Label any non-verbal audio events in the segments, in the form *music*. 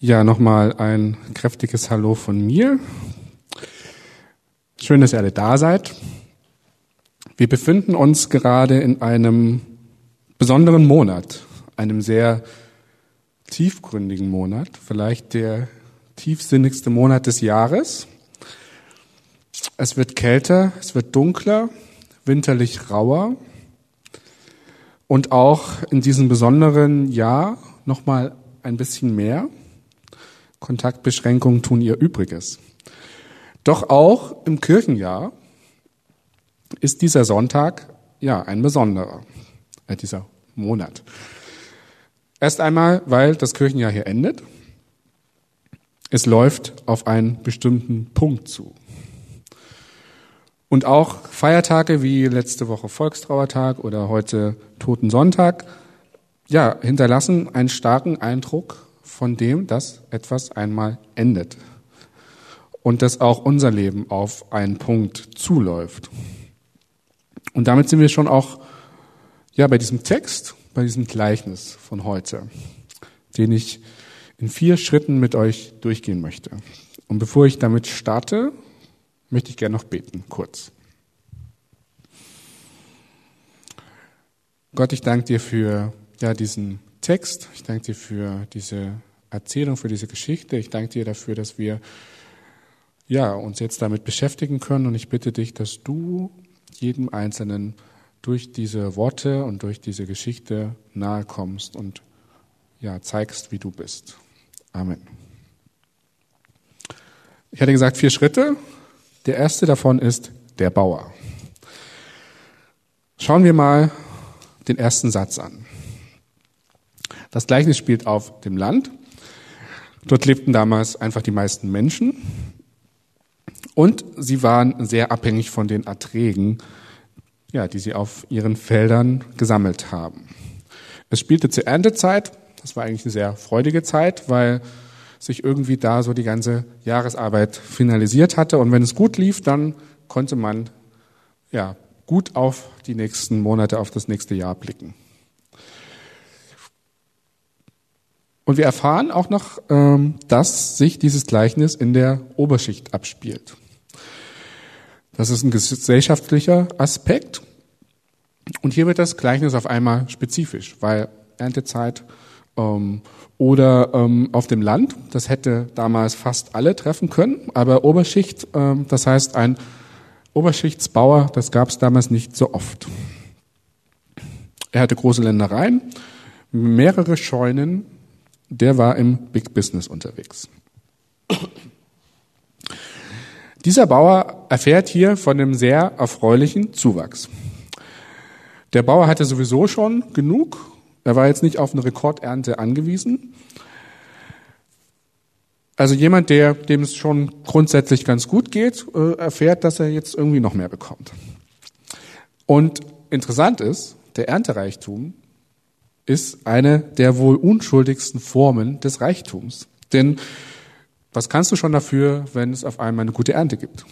Ja, nochmal ein kräftiges Hallo von mir. Schön, dass ihr alle da seid. Wir befinden uns gerade in einem besonderen Monat, einem sehr tiefgründigen Monat, vielleicht der tiefsinnigste Monat des Jahres. Es wird kälter, es wird dunkler, winterlich rauer und auch in diesem besonderen Jahr nochmal ein bisschen mehr. Kontaktbeschränkungen tun ihr Übriges. Doch auch im Kirchenjahr ist dieser Sonntag ja ein besonderer, äh, dieser Monat. Erst einmal, weil das Kirchenjahr hier endet. Es läuft auf einen bestimmten Punkt zu. Und auch Feiertage wie letzte Woche Volkstrauertag oder heute Totensonntag, ja, hinterlassen einen starken Eindruck von dem, dass etwas einmal endet und dass auch unser Leben auf einen Punkt zuläuft. Und damit sind wir schon auch ja bei diesem Text, bei diesem Gleichnis von heute, den ich in vier Schritten mit euch durchgehen möchte. Und bevor ich damit starte, möchte ich gerne noch beten, kurz. Gott, ich danke dir für ja, diesen Text. Ich danke dir für diese Erzählung, für diese Geschichte. Ich danke dir dafür, dass wir ja, uns jetzt damit beschäftigen können. Und ich bitte dich, dass du jedem Einzelnen durch diese Worte und durch diese Geschichte nahe kommst und ja, zeigst, wie du bist. Amen. Ich hatte gesagt, vier Schritte. Der erste davon ist der Bauer. Schauen wir mal den ersten Satz an. Das Gleichnis spielt auf dem Land. Dort lebten damals einfach die meisten Menschen und sie waren sehr abhängig von den Erträgen, ja, die sie auf ihren Feldern gesammelt haben. Es spielte zur Erntezeit. Das war eigentlich eine sehr freudige Zeit, weil sich irgendwie da so die ganze Jahresarbeit finalisiert hatte. Und wenn es gut lief, dann konnte man ja gut auf die nächsten Monate, auf das nächste Jahr blicken. Und wir erfahren auch noch, ähm, dass sich dieses Gleichnis in der Oberschicht abspielt. Das ist ein gesellschaftlicher Aspekt. Und hier wird das Gleichnis auf einmal spezifisch, weil Erntezeit ähm, oder ähm, auf dem Land, das hätte damals fast alle treffen können, aber Oberschicht, ähm, das heißt ein Oberschichtsbauer, das gab es damals nicht so oft. Er hatte große Ländereien, mehrere Scheunen, der war im Big Business unterwegs. Dieser Bauer erfährt hier von einem sehr erfreulichen Zuwachs. Der Bauer hatte sowieso schon genug. Er war jetzt nicht auf eine Rekordernte angewiesen. Also jemand, der, dem es schon grundsätzlich ganz gut geht, äh, erfährt, dass er jetzt irgendwie noch mehr bekommt. Und interessant ist, der Erntereichtum ist eine der wohl unschuldigsten Formen des Reichtums. Denn was kannst du schon dafür, wenn es auf einmal eine gute Ernte gibt?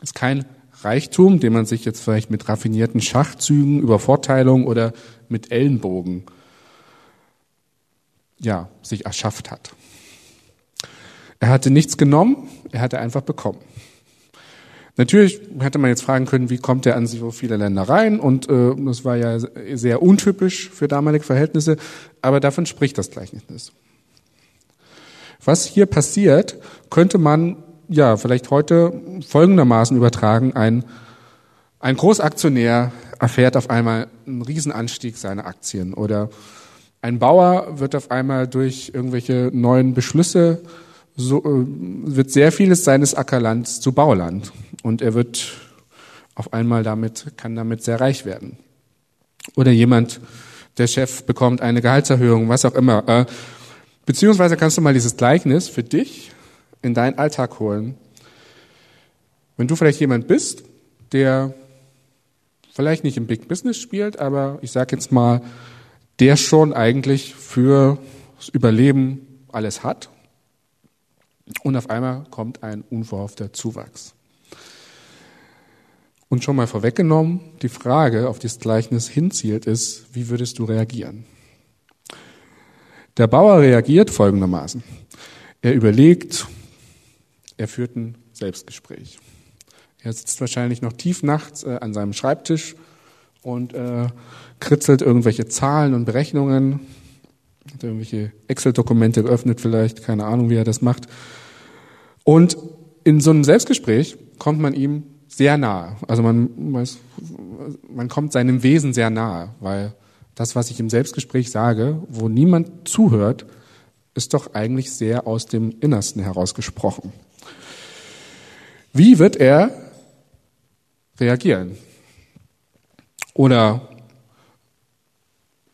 Es ist kein Reichtum, den man sich jetzt vielleicht mit raffinierten Schachzügen, Übervorteilung oder mit Ellenbogen ja, sich erschafft hat. Er hatte nichts genommen, er hatte einfach bekommen. Natürlich hätte man jetzt fragen können, wie kommt er an so viele Ländereien? Und äh, das war ja sehr untypisch für damalige Verhältnisse, aber davon spricht das Gleichnis. Was hier passiert, könnte man ja vielleicht heute folgendermaßen übertragen: Ein, ein Großaktionär erfährt auf einmal einen Riesenanstieg seiner Aktien oder ein Bauer wird auf einmal durch irgendwelche neuen Beschlüsse so, äh, wird sehr vieles seines Ackerlands zu Bauland und er wird auf einmal damit, kann damit sehr reich werden. Oder jemand, der Chef bekommt eine Gehaltserhöhung, was auch immer. Äh, beziehungsweise kannst du mal dieses Gleichnis für dich in deinen Alltag holen. Wenn du vielleicht jemand bist, der vielleicht nicht im Big Business spielt, aber ich sage jetzt mal, der schon eigentlich für das Überleben alles hat und auf einmal kommt ein unverhoffter Zuwachs. Und schon mal vorweggenommen, die Frage, auf die das Gleichnis hinzielt, ist, wie würdest du reagieren? Der Bauer reagiert folgendermaßen. Er überlegt, er führt ein Selbstgespräch. Er sitzt wahrscheinlich noch tief nachts äh, an seinem Schreibtisch und äh, kritzelt irgendwelche Zahlen und Berechnungen, hat irgendwelche Excel-Dokumente geöffnet vielleicht, keine Ahnung, wie er das macht. Und in so einem Selbstgespräch kommt man ihm sehr nahe. Also man, man kommt seinem Wesen sehr nahe, weil das, was ich im Selbstgespräch sage, wo niemand zuhört, ist doch eigentlich sehr aus dem Innersten herausgesprochen. Wie wird er reagieren? Oder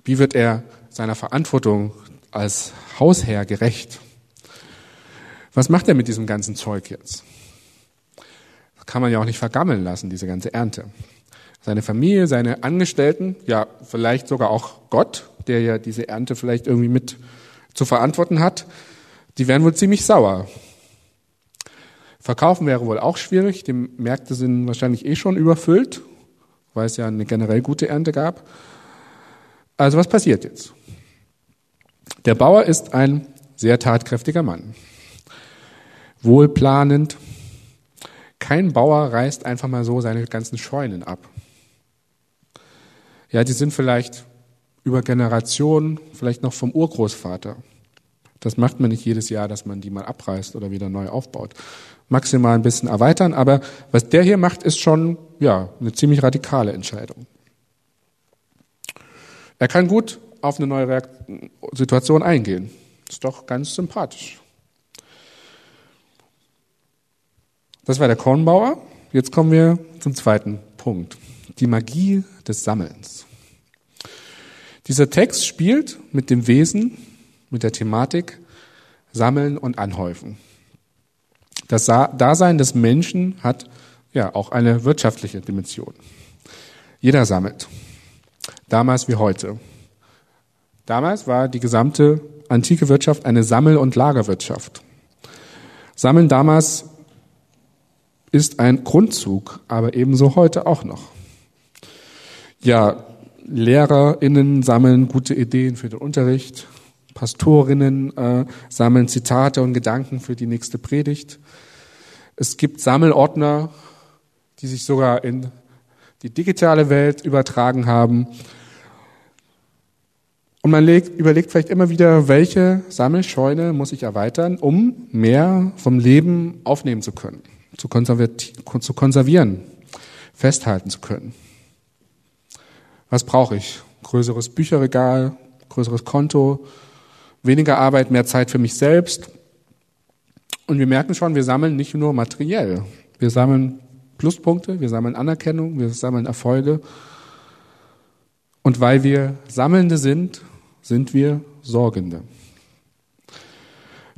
wie wird er seiner Verantwortung als Hausherr gerecht? Was macht er mit diesem ganzen Zeug jetzt? Das kann man ja auch nicht vergammeln lassen, diese ganze Ernte. Seine Familie, seine Angestellten, ja, vielleicht sogar auch Gott, der ja diese Ernte vielleicht irgendwie mit zu verantworten hat, die werden wohl ziemlich sauer. Verkaufen wäre wohl auch schwierig, die Märkte sind wahrscheinlich eh schon überfüllt, weil es ja eine generell gute Ernte gab. Also was passiert jetzt? Der Bauer ist ein sehr tatkräftiger Mann, wohlplanend. Kein Bauer reißt einfach mal so seine ganzen Scheunen ab. Ja, die sind vielleicht über Generationen, vielleicht noch vom Urgroßvater. Das macht man nicht jedes Jahr, dass man die mal abreißt oder wieder neu aufbaut. Maximal ein bisschen erweitern, aber was der hier macht, ist schon, ja, eine ziemlich radikale Entscheidung. Er kann gut auf eine neue Situation eingehen. Ist doch ganz sympathisch. Das war der Kornbauer. Jetzt kommen wir zum zweiten Punkt. Die Magie des Sammelns. Dieser Text spielt mit dem Wesen, mit der Thematik Sammeln und Anhäufen. Das Dasein des Menschen hat ja auch eine wirtschaftliche Dimension. Jeder sammelt. Damals wie heute. Damals war die gesamte antike Wirtschaft eine Sammel- und Lagerwirtschaft. Sammeln damals ist ein Grundzug, aber ebenso heute auch noch. Ja, LehrerInnen sammeln gute Ideen für den Unterricht. Pastorinnen äh, sammeln Zitate und Gedanken für die nächste Predigt. Es gibt Sammelordner, die sich sogar in die digitale Welt übertragen haben. Und man legt, überlegt vielleicht immer wieder, welche Sammelscheune muss ich erweitern, um mehr vom Leben aufnehmen zu können, zu, zu konservieren, festhalten zu können. Was brauche ich? Größeres Bücherregal, größeres Konto, weniger Arbeit, mehr Zeit für mich selbst. Und wir merken schon, wir sammeln nicht nur materiell. Wir sammeln Pluspunkte, wir sammeln Anerkennung, wir sammeln Erfolge. Und weil wir Sammelnde sind, sind wir Sorgende.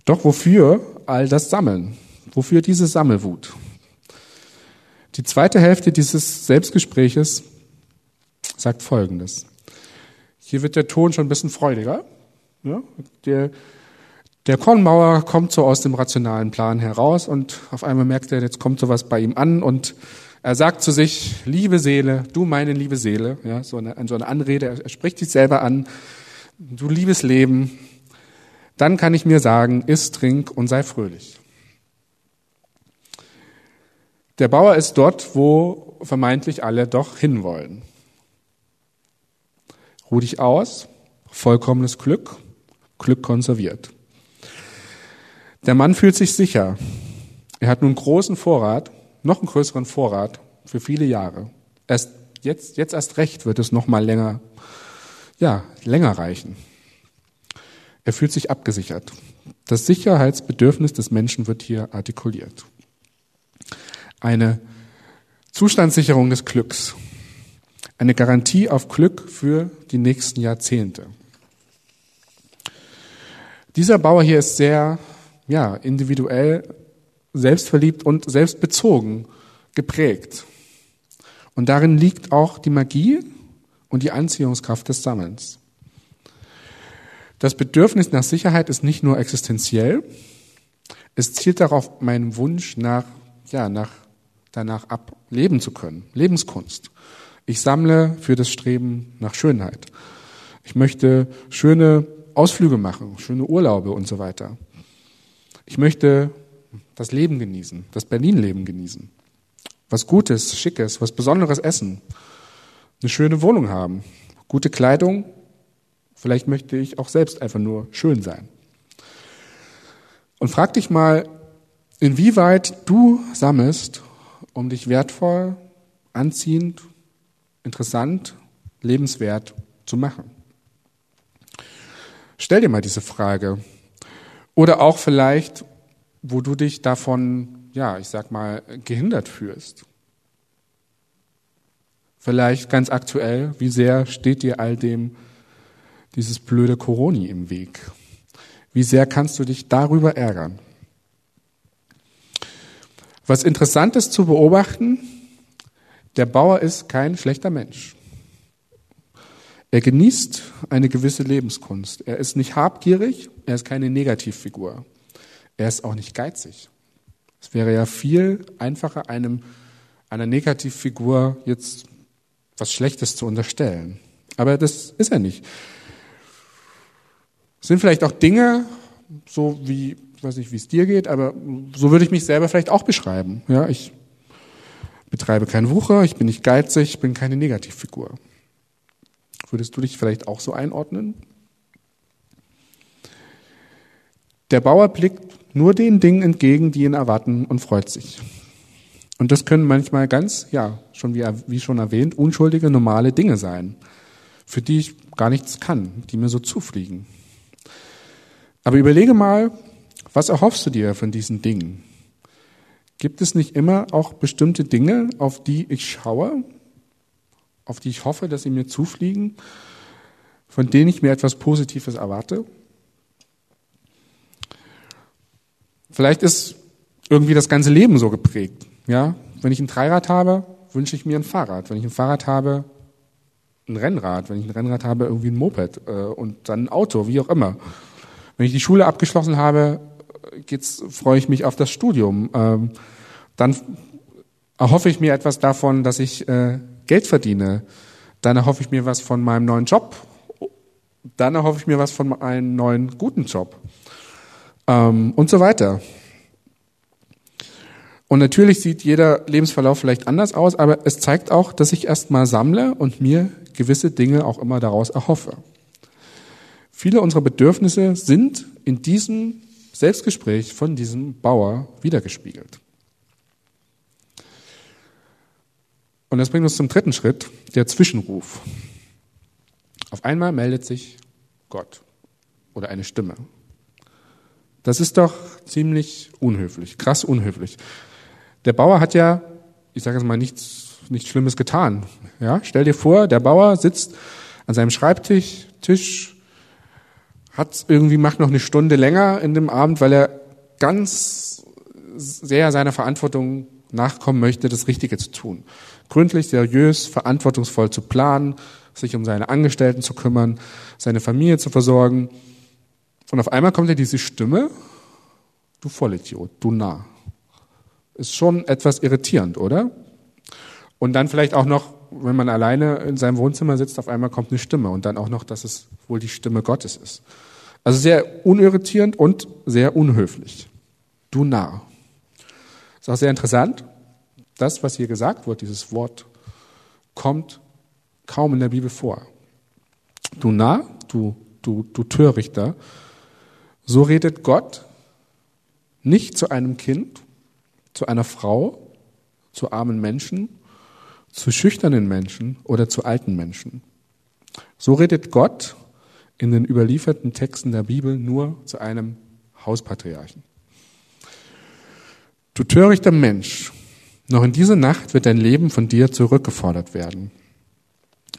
Doch wofür all das Sammeln? Wofür diese Sammelwut? Die zweite Hälfte dieses Selbstgespräches sagt Folgendes. Hier wird der Ton schon ein bisschen freudiger. Ja? Der, der Kornmauer kommt so aus dem rationalen Plan heraus und auf einmal merkt er, jetzt kommt sowas bei ihm an und er sagt zu sich, liebe Seele, du meine liebe Seele, ja, so eine, so eine Anrede, er spricht sich selber an, du liebes Leben, dann kann ich mir sagen, iss, trink und sei fröhlich. Der Bauer ist dort, wo vermeintlich alle doch hinwollen. Ruh dich aus, vollkommenes Glück, Glück konserviert. Der Mann fühlt sich sicher. Er hat nun großen Vorrat, noch einen größeren Vorrat für viele Jahre. Erst jetzt, jetzt erst recht wird es noch mal länger, ja, länger reichen. Er fühlt sich abgesichert. Das Sicherheitsbedürfnis des Menschen wird hier artikuliert. Eine Zustandssicherung des Glücks. Eine Garantie auf Glück für die nächsten Jahrzehnte. Dieser Bauer hier ist sehr ja, individuell, selbstverliebt und selbstbezogen geprägt. Und darin liegt auch die Magie und die Anziehungskraft des Sammelns. Das Bedürfnis nach Sicherheit ist nicht nur existenziell, es zielt darauf meinen Wunsch nach, ja, nach, danach ab, leben zu können, Lebenskunst. Ich sammle für das Streben nach Schönheit. Ich möchte schöne Ausflüge machen, schöne Urlaube und so weiter. Ich möchte das Leben genießen, das Berlin-Leben genießen. Was Gutes, Schickes, was Besonderes essen. Eine schöne Wohnung haben, gute Kleidung. Vielleicht möchte ich auch selbst einfach nur schön sein. Und frag dich mal, inwieweit du sammelst, um dich wertvoll, anziehend, interessant, lebenswert zu machen. Stell dir mal diese Frage. Oder auch vielleicht, wo du dich davon, ja, ich sag mal, gehindert fühlst. Vielleicht ganz aktuell, wie sehr steht dir all dem dieses blöde Coroni im Weg? Wie sehr kannst du dich darüber ärgern? Was interessant ist zu beobachten, der Bauer ist kein schlechter Mensch. Er genießt eine gewisse Lebenskunst. Er ist nicht habgierig, er ist keine Negativfigur. Er ist auch nicht geizig. Es wäre ja viel einfacher, einem, einer Negativfigur jetzt was Schlechtes zu unterstellen. Aber das ist er nicht. Es sind vielleicht auch Dinge, so wie, ich weiß nicht, wie es dir geht, aber so würde ich mich selber vielleicht auch beschreiben. Ja, ich betreibe keinen Wucher, ich bin nicht geizig, ich bin keine Negativfigur. Würdest du dich vielleicht auch so einordnen? Der Bauer blickt nur den Dingen entgegen, die ihn erwarten und freut sich. Und das können manchmal ganz, ja, schon wie, wie schon erwähnt, unschuldige, normale Dinge sein, für die ich gar nichts kann, die mir so zufliegen. Aber überlege mal, was erhoffst du dir von diesen Dingen? Gibt es nicht immer auch bestimmte Dinge, auf die ich schaue, auf die ich hoffe, dass sie mir zufliegen, von denen ich mir etwas Positives erwarte? Vielleicht ist irgendwie das ganze Leben so geprägt. Ja, wenn ich ein Dreirad habe, wünsche ich mir ein Fahrrad. Wenn ich ein Fahrrad habe, ein Rennrad. Wenn ich ein Rennrad habe, irgendwie ein Moped äh, und dann ein Auto, wie auch immer. Wenn ich die Schule abgeschlossen habe, geht's, freue ich mich auf das Studium. Ähm, dann erhoffe ich mir etwas davon, dass ich äh, Geld verdiene. Dann erhoffe ich mir was von meinem neuen Job. Dann erhoffe ich mir was von einem neuen guten Job ähm, und so weiter. Und natürlich sieht jeder Lebensverlauf vielleicht anders aus, aber es zeigt auch, dass ich erstmal sammle und mir gewisse Dinge auch immer daraus erhoffe. Viele unserer Bedürfnisse sind in diesem Selbstgespräch von diesem Bauer wiedergespiegelt. Und das bringt uns zum dritten Schritt, der Zwischenruf. Auf einmal meldet sich Gott oder eine Stimme. Das ist doch ziemlich unhöflich, krass unhöflich. Der Bauer hat ja, ich sage jetzt mal, nichts, nichts Schlimmes getan. Ja, stell dir vor, der Bauer sitzt an seinem Schreibtisch, Tisch, hat irgendwie macht noch eine Stunde länger in dem Abend, weil er ganz sehr seiner Verantwortung nachkommen möchte, das Richtige zu tun. Gründlich, seriös, verantwortungsvoll zu planen, sich um seine Angestellten zu kümmern, seine Familie zu versorgen und auf einmal kommt ja diese Stimme, du Vollidiot, du Narr. Ist schon etwas irritierend, oder? Und dann vielleicht auch noch, wenn man alleine in seinem Wohnzimmer sitzt, auf einmal kommt eine Stimme und dann auch noch, dass es wohl die Stimme Gottes ist. Also sehr unirritierend und sehr unhöflich. Du Narr. Ist auch sehr interessant. Das, was hier gesagt wird, dieses Wort, kommt kaum in der Bibel vor. Du Narr, du, du, du Törichter, so redet Gott nicht zu einem Kind, zu einer Frau, zu armen Menschen, zu schüchternen Menschen oder zu alten Menschen. So redet Gott in den überlieferten Texten der Bibel nur zu einem Hauspatriarchen. Du törichter Mensch, noch in dieser Nacht wird dein Leben von dir zurückgefordert werden.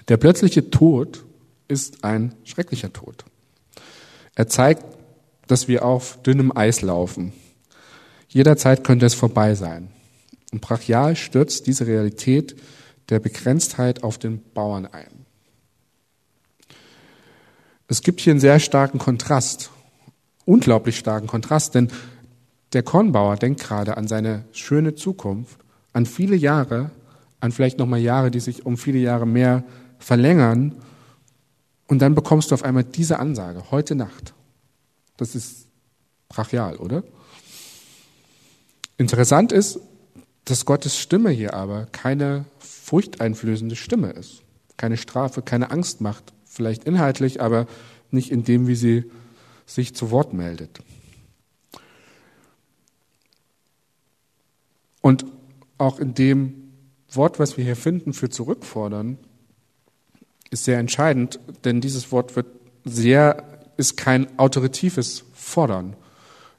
Der plötzliche Tod ist ein schrecklicher Tod. Er zeigt dass wir auf dünnem Eis laufen. Jederzeit könnte es vorbei sein. Und brachial stürzt diese Realität der Begrenztheit auf den Bauern ein. Es gibt hier einen sehr starken Kontrast, unglaublich starken Kontrast, denn der Kornbauer denkt gerade an seine schöne Zukunft, an viele Jahre, an vielleicht nochmal Jahre, die sich um viele Jahre mehr verlängern. Und dann bekommst du auf einmal diese Ansage, heute Nacht. Das ist brachial, oder? Interessant ist, dass Gottes Stimme hier aber keine furchteinflößende Stimme ist. Keine Strafe, keine Angst macht. Vielleicht inhaltlich, aber nicht in dem, wie sie sich zu Wort meldet. Und auch in dem Wort, was wir hier finden für zurückfordern, ist sehr entscheidend, denn dieses Wort wird sehr, ist kein autoritives Fordern,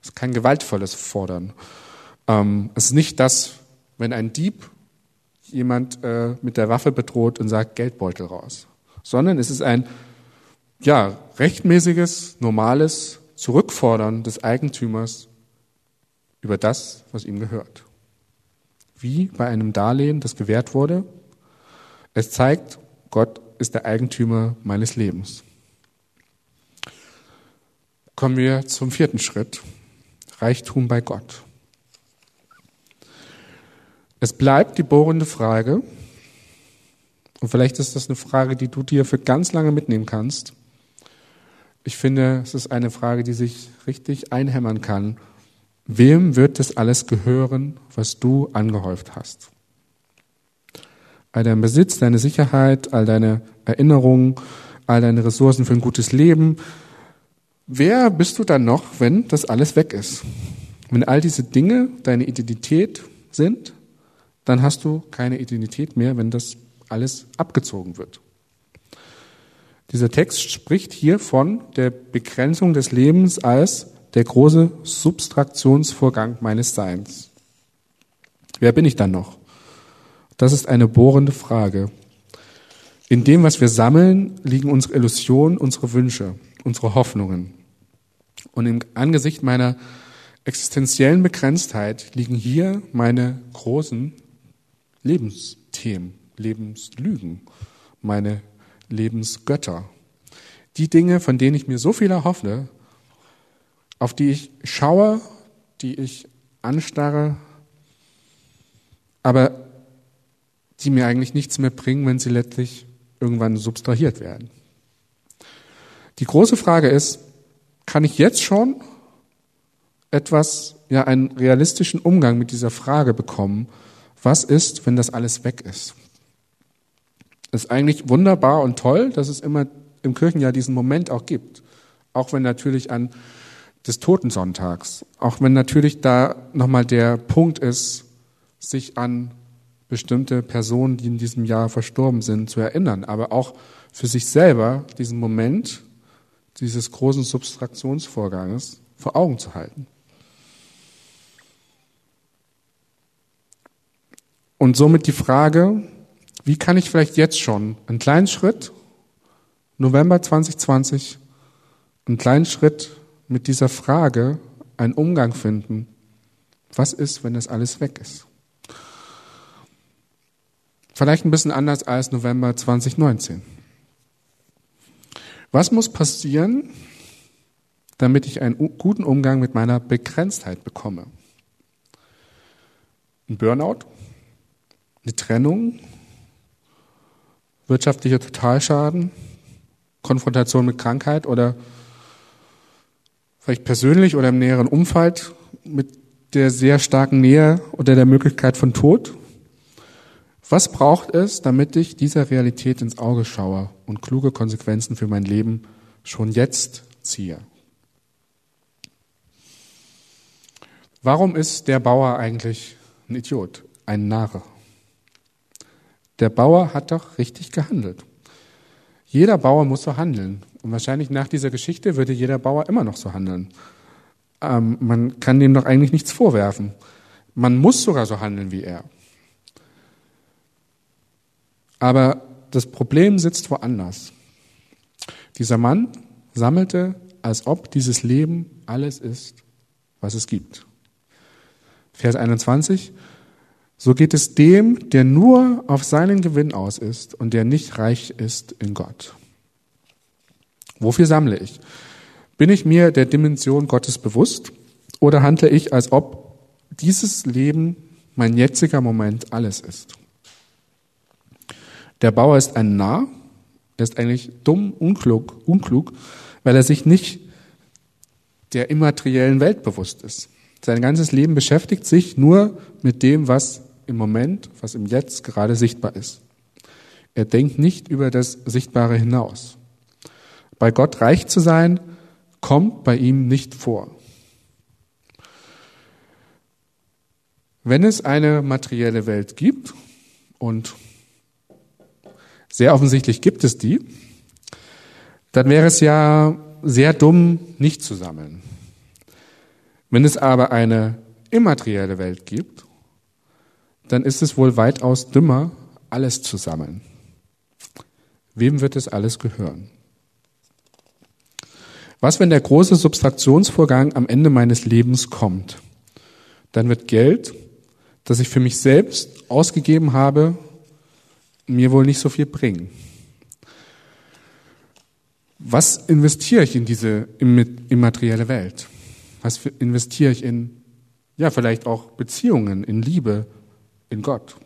ist kein gewaltvolles Fordern. Ähm, es ist nicht das, wenn ein Dieb jemand äh, mit der Waffe bedroht und sagt Geldbeutel raus, sondern es ist ein ja rechtmäßiges, normales Zurückfordern des Eigentümers über das, was ihm gehört wie bei einem Darlehen, das gewährt wurde. Es zeigt, Gott ist der Eigentümer meines Lebens. Kommen wir zum vierten Schritt. Reichtum bei Gott. Es bleibt die bohrende Frage, und vielleicht ist das eine Frage, die du dir für ganz lange mitnehmen kannst. Ich finde, es ist eine Frage, die sich richtig einhämmern kann Wem wird das alles gehören, was du angehäuft hast? All dein Besitz, deine Sicherheit, all deine Erinnerungen, all deine Ressourcen für ein gutes Leben. Wer bist du dann noch, wenn das alles weg ist? Wenn all diese Dinge deine Identität sind, dann hast du keine Identität mehr, wenn das alles abgezogen wird. Dieser Text spricht hier von der Begrenzung des Lebens als der große Substraktionsvorgang meines Seins. Wer bin ich dann noch? Das ist eine bohrende Frage. In dem, was wir sammeln, liegen unsere Illusionen, unsere Wünsche, unsere Hoffnungen. Und im Angesicht meiner existenziellen Begrenztheit liegen hier meine großen Lebensthemen, Lebenslügen, meine Lebensgötter. Die Dinge, von denen ich mir so viel erhoffe, auf die ich schaue, die ich anstarre, aber die mir eigentlich nichts mehr bringen, wenn sie letztlich irgendwann subtrahiert werden. Die große Frage ist, kann ich jetzt schon etwas, ja, einen realistischen Umgang mit dieser Frage bekommen, was ist, wenn das alles weg ist? Es ist eigentlich wunderbar und toll, dass es immer im Kirchenjahr diesen Moment auch gibt. Auch wenn natürlich an des Totensonntags. Auch wenn natürlich da nochmal der Punkt ist, sich an bestimmte Personen, die in diesem Jahr verstorben sind, zu erinnern, aber auch für sich selber diesen Moment dieses großen Substraktionsvorganges vor Augen zu halten. Und somit die Frage, wie kann ich vielleicht jetzt schon einen kleinen Schritt, November 2020, einen kleinen Schritt mit dieser Frage einen Umgang finden. Was ist, wenn das alles weg ist? Vielleicht ein bisschen anders als November 2019. Was muss passieren, damit ich einen guten Umgang mit meiner Begrenztheit bekomme? Ein Burnout? Eine Trennung? Wirtschaftlicher Totalschaden? Konfrontation mit Krankheit oder vielleicht persönlich oder im näheren Umfeld mit der sehr starken Nähe oder der Möglichkeit von Tod? Was braucht es, damit ich dieser Realität ins Auge schaue und kluge Konsequenzen für mein Leben schon jetzt ziehe? Warum ist der Bauer eigentlich ein Idiot, ein Narre? Der Bauer hat doch richtig gehandelt. Jeder Bauer muss so handeln. Und wahrscheinlich nach dieser Geschichte würde jeder Bauer immer noch so handeln. Ähm, man kann dem doch eigentlich nichts vorwerfen. Man muss sogar so handeln wie er. Aber das Problem sitzt woanders. Dieser Mann sammelte, als ob dieses Leben alles ist, was es gibt. Vers 21. So geht es dem, der nur auf seinen Gewinn aus ist und der nicht reich ist in Gott. Wofür sammle ich? Bin ich mir der Dimension Gottes bewusst oder handle ich, als ob dieses Leben mein jetziger Moment alles ist? Der Bauer ist ein Narr, Er ist eigentlich dumm, unklug, unklug, weil er sich nicht der immateriellen Welt bewusst ist. Sein ganzes Leben beschäftigt sich nur mit dem, was im Moment, was im Jetzt gerade sichtbar ist. Er denkt nicht über das Sichtbare hinaus. Bei Gott reich zu sein, kommt bei ihm nicht vor. Wenn es eine materielle Welt gibt, und sehr offensichtlich gibt es die, dann wäre es ja sehr dumm, nicht zu sammeln. Wenn es aber eine immaterielle Welt gibt, dann ist es wohl weitaus dümmer, alles zu sammeln. Wem wird es alles gehören? Was, wenn der große Subtraktionsvorgang am Ende meines Lebens kommt? Dann wird Geld, das ich für mich selbst ausgegeben habe, mir wohl nicht so viel bringen. Was investiere ich in diese immaterielle Welt? Was investiere ich in, ja, vielleicht auch Beziehungen, in Liebe, in Gott?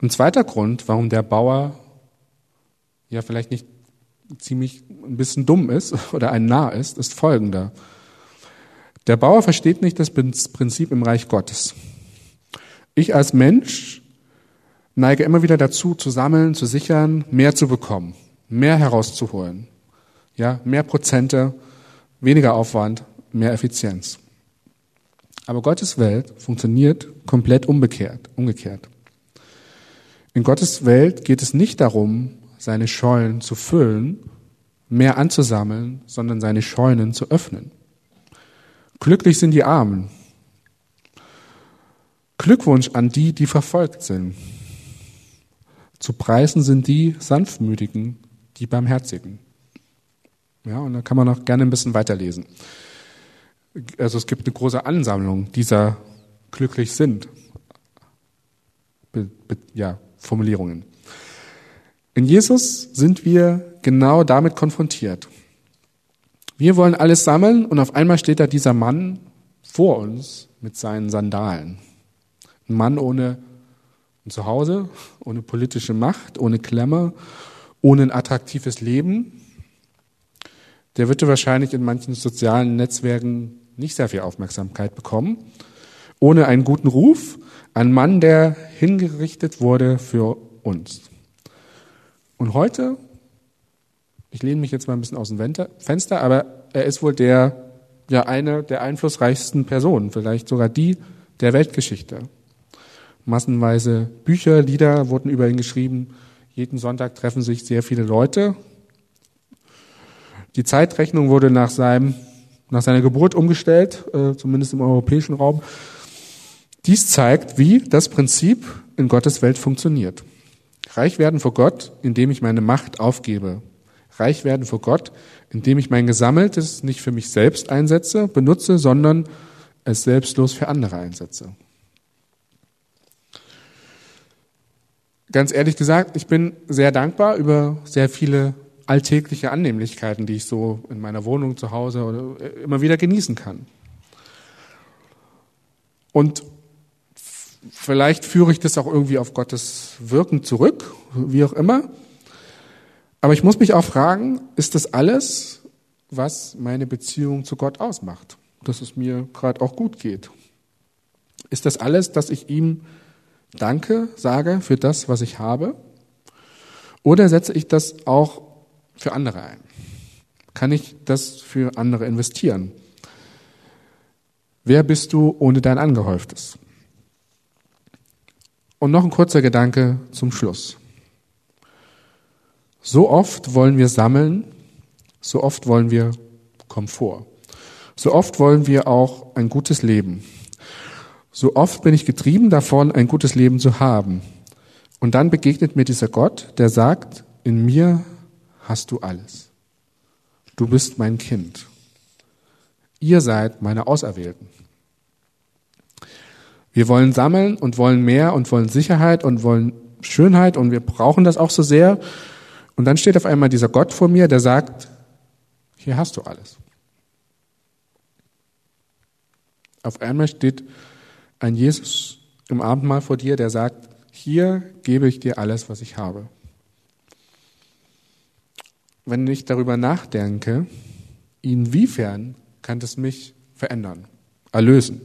Ein zweiter Grund, warum der Bauer ja vielleicht nicht ziemlich ein bisschen dumm ist *laughs* oder ein Narr ist, ist folgender. Der Bauer versteht nicht das Prinzip im Reich Gottes. Ich als Mensch neige immer wieder dazu, zu sammeln, zu sichern, mehr zu bekommen, mehr herauszuholen. Ja, mehr Prozente, weniger Aufwand, mehr Effizienz. Aber Gottes Welt funktioniert komplett umgekehrt, umgekehrt. In Gottes Welt geht es nicht darum, seine Scheunen zu füllen, mehr anzusammeln, sondern seine Scheunen zu öffnen. Glücklich sind die Armen. Glückwunsch an die, die verfolgt sind. Zu preisen sind die Sanftmütigen, die Barmherzigen. Ja, und da kann man auch gerne ein bisschen weiterlesen. Also es gibt eine große Ansammlung dieser glücklich sind. Be, be, ja, Formulierungen. In Jesus sind wir genau damit konfrontiert. Wir wollen alles sammeln und auf einmal steht da dieser Mann vor uns mit seinen Sandalen. Ein Mann ohne Zuhause, ohne politische Macht, ohne Klemmer, ohne ein attraktives Leben. Der würde wahrscheinlich in manchen sozialen Netzwerken nicht sehr viel Aufmerksamkeit bekommen. Ohne einen guten Ruf, ein Mann, der hingerichtet wurde für uns. Und heute, ich lehne mich jetzt mal ein bisschen aus dem Fenster, aber er ist wohl der, ja, eine der einflussreichsten Personen, vielleicht sogar die der Weltgeschichte. Massenweise Bücher, Lieder wurden über ihn geschrieben. Jeden Sonntag treffen sich sehr viele Leute. Die Zeitrechnung wurde nach, seinem, nach seiner Geburt umgestellt, äh, zumindest im europäischen Raum. Dies zeigt, wie das Prinzip in Gottes Welt funktioniert. Reich werden vor Gott, indem ich meine Macht aufgebe. Reich werden vor Gott, indem ich mein Gesammeltes nicht für mich selbst einsetze, benutze, sondern es selbstlos für andere einsetze. Ganz ehrlich gesagt, ich bin sehr dankbar über sehr viele alltägliche Annehmlichkeiten, die ich so in meiner Wohnung zu Hause oder immer wieder genießen kann. Und Vielleicht führe ich das auch irgendwie auf Gottes Wirken zurück, wie auch immer. Aber ich muss mich auch fragen, ist das alles, was meine Beziehung zu Gott ausmacht? Dass es mir gerade auch gut geht. Ist das alles, dass ich ihm Danke sage für das, was ich habe? Oder setze ich das auch für andere ein? Kann ich das für andere investieren? Wer bist du ohne dein Angehäuftes? Und noch ein kurzer Gedanke zum Schluss. So oft wollen wir sammeln, so oft wollen wir Komfort. So oft wollen wir auch ein gutes Leben. So oft bin ich getrieben davon, ein gutes Leben zu haben. Und dann begegnet mir dieser Gott, der sagt, in mir hast du alles. Du bist mein Kind. Ihr seid meine Auserwählten. Wir wollen sammeln und wollen mehr und wollen Sicherheit und wollen Schönheit und wir brauchen das auch so sehr. Und dann steht auf einmal dieser Gott vor mir, der sagt, hier hast du alles. Auf einmal steht ein Jesus im Abendmahl vor dir, der sagt, hier gebe ich dir alles, was ich habe. Wenn ich darüber nachdenke, inwiefern kann das mich verändern, erlösen?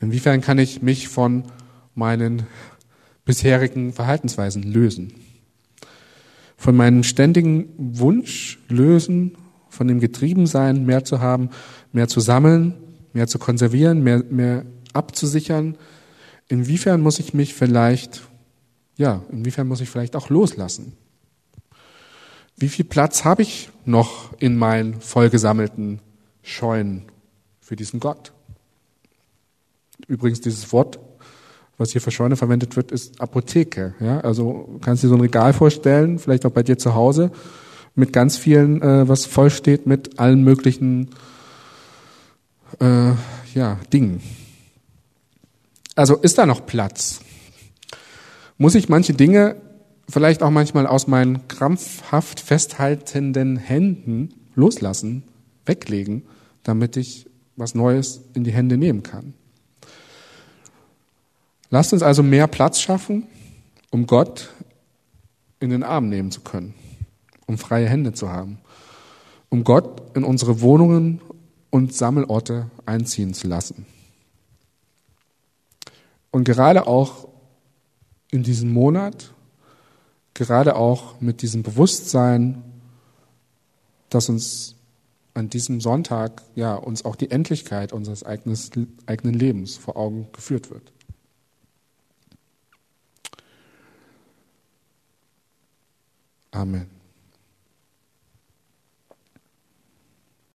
Inwiefern kann ich mich von meinen bisherigen Verhaltensweisen lösen? Von meinem ständigen Wunsch lösen, von dem Getriebensein, mehr zu haben, mehr zu sammeln, mehr zu konservieren, mehr, mehr abzusichern. Inwiefern muss ich mich vielleicht, ja, inwiefern muss ich vielleicht auch loslassen? Wie viel Platz habe ich noch in meinen vollgesammelten Scheunen für diesen Gott? Übrigens, dieses Wort, was hier für Scheune verwendet wird, ist Apotheke. Ja? Also kannst du dir so ein Regal vorstellen, vielleicht auch bei dir zu Hause, mit ganz vielen, äh, was voll steht mit allen möglichen äh, ja, Dingen. Also ist da noch Platz? Muss ich manche Dinge vielleicht auch manchmal aus meinen krampfhaft festhaltenden Händen loslassen, weglegen, damit ich was Neues in die Hände nehmen kann? Lasst uns also mehr Platz schaffen, um Gott in den Arm nehmen zu können, um freie Hände zu haben, um Gott in unsere Wohnungen und Sammelorte einziehen zu lassen. Und gerade auch in diesem Monat, gerade auch mit diesem Bewusstsein, dass uns an diesem Sonntag ja uns auch die Endlichkeit unseres eigenen Lebens vor Augen geführt wird. Amen.